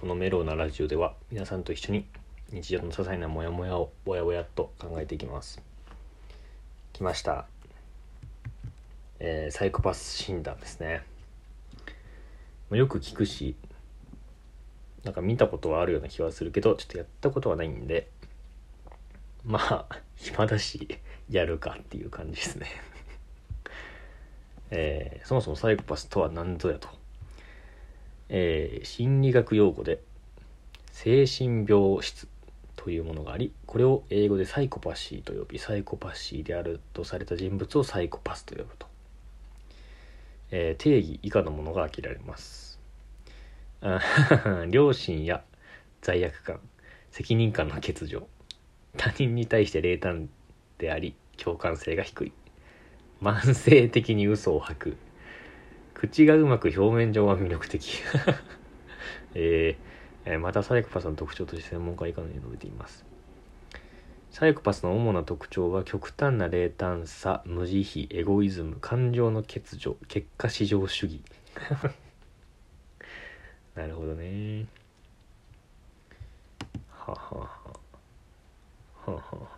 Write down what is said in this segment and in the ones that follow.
このメローなラジオでは皆さんと一緒に日常の些細なモヤモヤをぼやぼやっと考えていきます。来ました。えーサイコパス診断ですね。よく聞くしなんか見たことはあるような気はするけどちょっとやったことはないんでまあ暇だしやるかっていう感じですね。えーそもそもサイコパスとは何ぞやと。えー心理学用語で精神病質というものがありこれを英語でサイコパシーと呼びサイコパシーであるとされた人物をサイコパスと呼ぶと、えー定義以下のものが挙げられます。あ 良心や罪悪感責任感の欠如他人に対して冷淡であり共感性が低い。慢性的に嘘を吐く口がうまく表面上は魅力的、えーえーまたサイコパスの特徴として専門家は以下のように述べています。サイコパスの主な特徴は極端な冷淡さ無慈悲エゴイズム感情の欠如結果至上主義。なるほどね。はははははは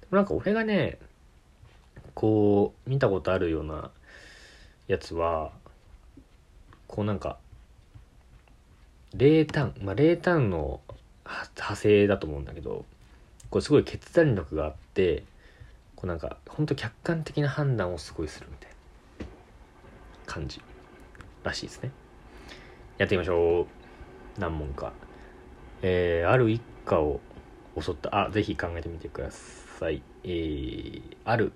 でもなんか俺がねこう見たことあるようなやつはこうなんか冷淡まあ冷淡の派生だと思うんだけどこれすごい決断力があってこうなんかほんと客観的な判断をすごいするみたいな感じらしいですね。やってみましょう。何問か。えー、ある一家を襲った。あぜひ考えてみてください。えー、ある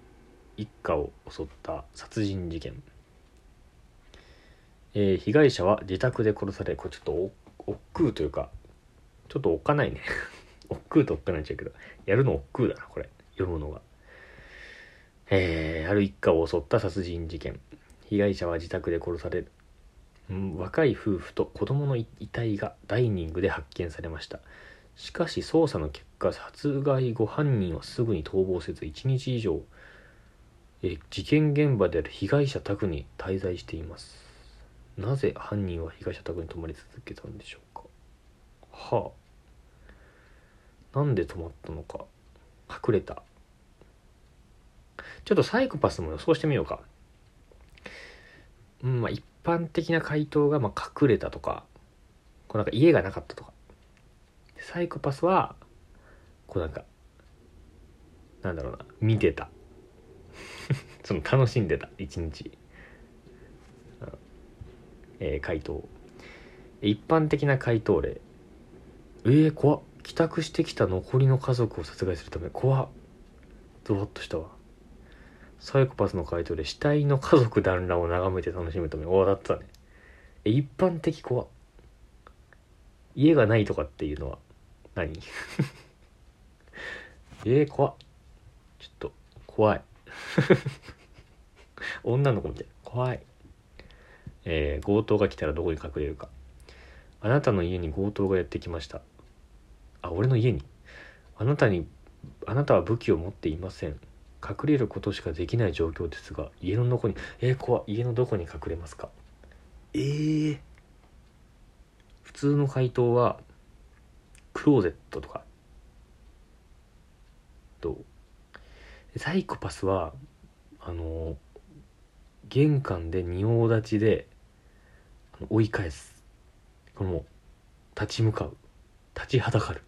一家を襲った殺人事件。えー被害者は自宅で殺されこれちょっとお億劫というかちょっとおっかないね。億劫とおっかないっちゃうけどやるの億劫だなこれ。読むのが。えーある一家を襲った殺人事件。被害者は自宅で殺されうん若い夫婦と子供の遺体がダイニングで発見されました。しかし捜査の結果殺害後犯人はすぐに逃亡せず1日以上え事件現場である被害者宅に滞在しています。なぜ犯人は被害者宅に泊まり続けたんでしょうか？はあ。なんで泊まったのか？隠れた。ちょっとサイコパスも予想してみようか。うんまあ一般的な回答がまあ隠れたとかこうなんか家がなかったとか。サイコパスはこうなんかなんだろうな見てた。その楽しんでた一日。えー回答。一般的な回答例。えー、怖っ。帰宅してきた残りの家族を殺害するため。怖っ。ゾワッとしたわ。サイコパスの回答で死体の家族団らんを眺めて楽しむため。おーだったね。え一般的怖っ。家がないとかっていうのは何？えー、怖っ。ちょっと怖い。女の子みたい。怖い。えー強盗が来たらどこに隠れるか。あなたの家に強盗がやってきました。あ俺の家に？あなたにあなたは武器を持っていません。隠れることしかできない状況ですが家のどこにえー、怖っ家のどこに隠れますか？えー、普通の回答はクローゼットとか。どう？サイコパスはあの玄関で仁王立ちで追い返す。この立ち向かう。立ちはだかる。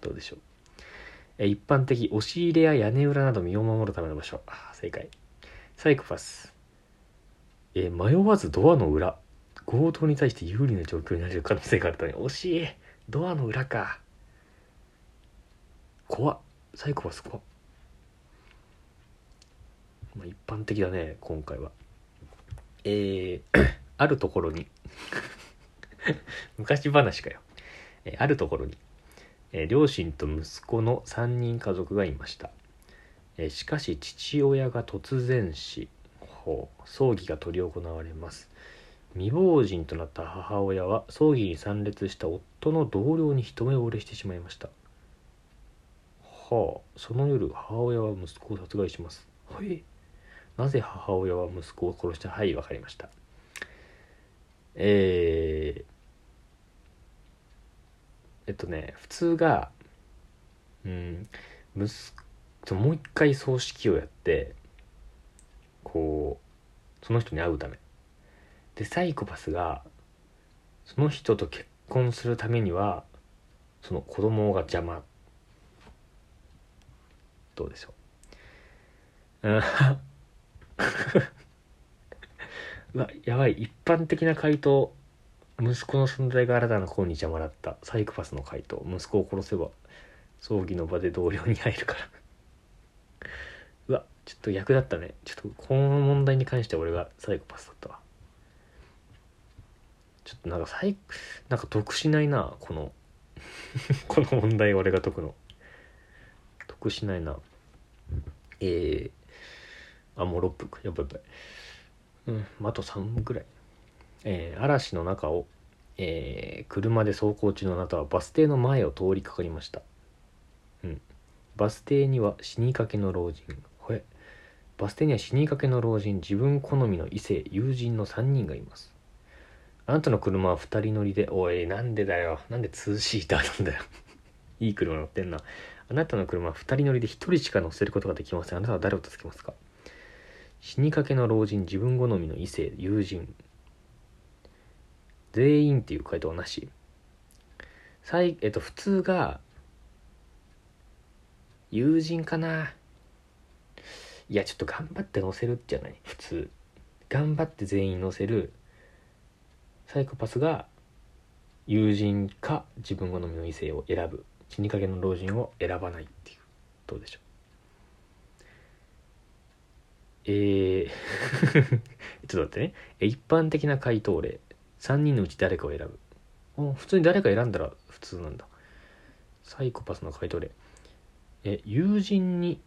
どうでしょう。え一般的押し入れや屋根裏など身を守るための場所。正解。サイコパス。え迷わずドアの裏。強盗に対して有利な状況になれる可能性があるため惜しい。ドアの裏か。怖っ。サイコパス怖っ。まあ一般的だね今回は。えー、あるところに 昔話かよ、えーあるところに、えー両親と息子の3人家族がいました、えしかし父親が突然死ほう葬儀が執り行われます。未亡人となった母親は葬儀に参列した夫の同僚に一目惚れしてしまいました。はあその夜母親は息子を殺害します。はい。なぜ母親は息子を殺したはいわかりました。えーえっとね普通がうん息子もう一回葬式をやってこうその人に会うため。でサイコパスがその人と結婚するためにはその子供が邪魔。どうでしょう。うん。うわやばい。一般的な回答。息子の存在が新たな子に邪魔だった。サイコパスの回答。息子を殺せば葬儀の場で同僚に入るから。うわちょっと役だったね。ちょっとこの問題に関して俺がサイコパスだったわ。ちょっとなんかサイなんか得しないなこの。この問題俺が解くの。得しないな。えー、あもう6分かやばいやばいうんあと3分ぐらいえー、嵐の中を、えー、車で走行中のあなたはバス停の前を通りかかりました。うん。バス停には死にかけの老人。ほえ。バス停には死にかけの老人、自分好みの異性、友人の3人がいます。あなたの車は2人乗りで、おい、なんでだよ。なんで2シーターなんだよ。いい車乗ってんな。あなたの車は2人乗りで1人しか乗せることができません。あなたは誰を助けますか？死にかけの老人、自分好みの異性、友人、全員っていう回答はなし。最、えっと、普通が、友人かないや、ちょっと頑張って載せるじゃない普通。頑張って全員載せる。サイコパスが、友人か自分好みの異性を選ぶ。死にかけの老人を選ばないっていう。どうでしょう？えー ちょっと待ってね。一般的な回答例。3人のうち誰かを選ぶ。普通に誰か選んだら普通なんだ。サイコパスの回答例。え友人に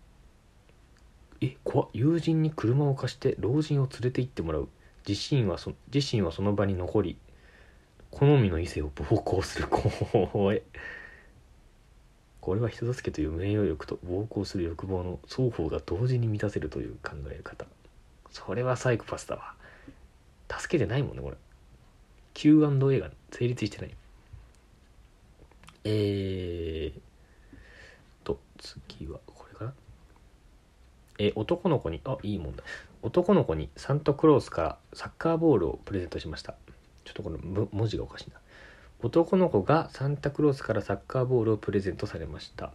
え怖友人に車を貸して老人を連れて行ってもらう。自身はそ自身はその場に残り好みの異性を暴行する。怖 えこれは人助けという名誉欲と暴行する欲望の双方が同時に満たせるという考え方それはサイコパスだわ助けてないもんねこれ Q&A が成立してない。えーと、次はこれかな。え男の子に、あ、いい問題。男の子にサンタクロースからサッカーボールをプレゼントしました。ちょっとこの文字がおかしいな。男の子がサンタクロースからサッカーボールをプレゼントされました。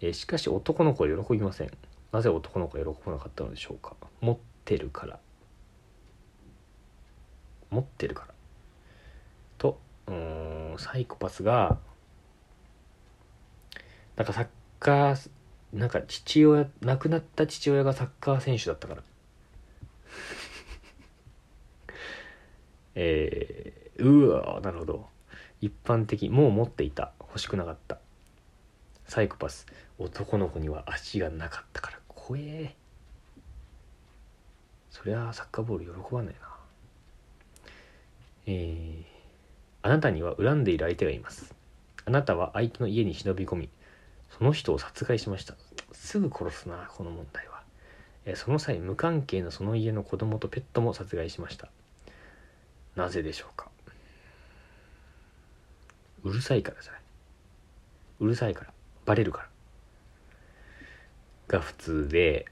えしかし男の子は喜びません。なぜ男の子は喜ばなかったのでしょうか？持ってるから。持ってるからと。うんサイコパスがなんかサッカーなんか父親亡くなった父親がサッカー選手だったから えー、うわなるほど一般的もう持っていた欲しくなかったサイコパス男の子には足がなかったから怖えそりゃサッカーボール喜ばないなえーあなたには恨んでいる相手がいます。あなたは相手の家に忍び込み、その人を殺害しました。すぐ殺すな、この問題は。えその際、無関係なその家の子供とペットも殺害しました。なぜでしょうかうるさいからじゃない。うるさいから。バレるから。が普通で、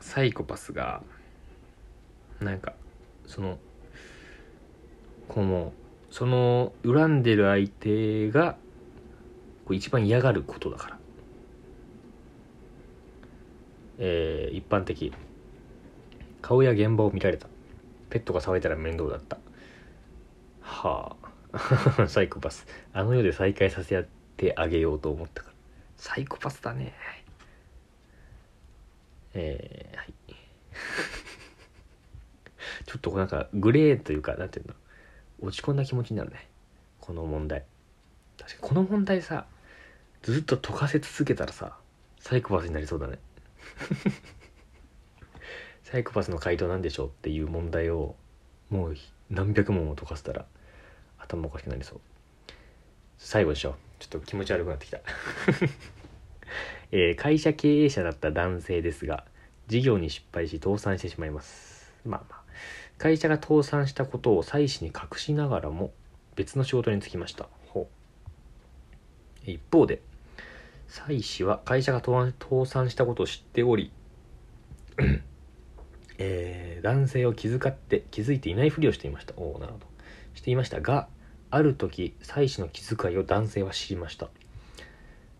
サイコパスが、なんか、その、この、その恨んでる相手がこう一番嫌がることだから、えー、一般的顔や現場を見られたペットが騒いだら面倒だったはあ サイコパス。あの世で再会させてあげようと思ったから。サイコパスだね。えー、はい。ちょっとなんかグレーというかなんていうの？落ち込んだ気持ちになるね。この問題。確かにこの問題さずっと解かせ続けたらさサイコパスになりそうだね。サイコパスの回答なんでしょうっていう問題をもう何百問も解かせたら頭おかしくなりそう。最後でしょちょっと気持ち悪くなってきた。えー、会社経営者だった男性ですが事業に失敗し倒産してしまいます。まあまあ。会社が倒産したことを妻子に隠しながらも別の仕事に就きました。ほう。一方で妻子は会社が倒産したことを知っておりえー、男性を気遣って気づいていないふりをしていました。おおなるほど。していましたがある時妻子の気遣いを男性は知りました。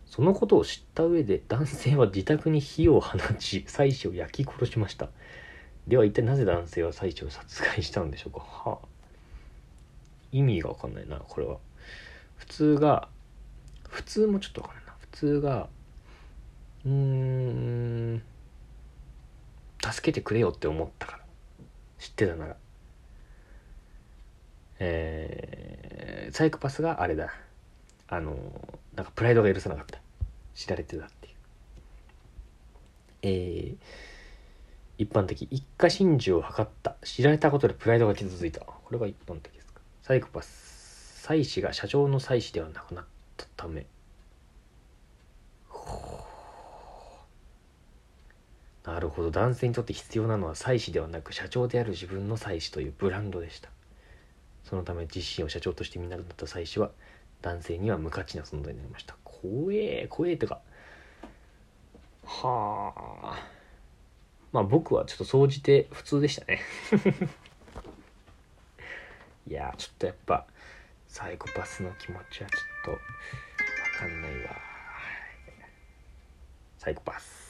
そのことを知った上で男性は自宅に火を放ち妻子を焼き殺しました。では一体なぜ男性は妻子を殺害したのでしょうか？はあ。意味が分かんないなこれは。普通が普通もちょっと分かんないな。普通がうーん助けてくれよって思ったから知ってたなら。えー、サイコパスがあれだ。あのなんかプライドが許さなかった。知られてたっていう。えー、一般的一家心中を図った。知られたことでプライドが傷ついた。これが一般的ですか？サイコパス妻子が社長の妻子ではなくなったため。なるほど。男性にとって必要なのは妻子ではなく社長である自分の妻子というブランドでした。そのため自身を社長として見なくなった妻子は男性には無価値な存在になりました。怖え怖えとか。はあ。まあ僕はちょっと総じて普通でしたね。いやちょっとやっぱサイコパスの気持ちはちょっとわかんないわ。サイコパス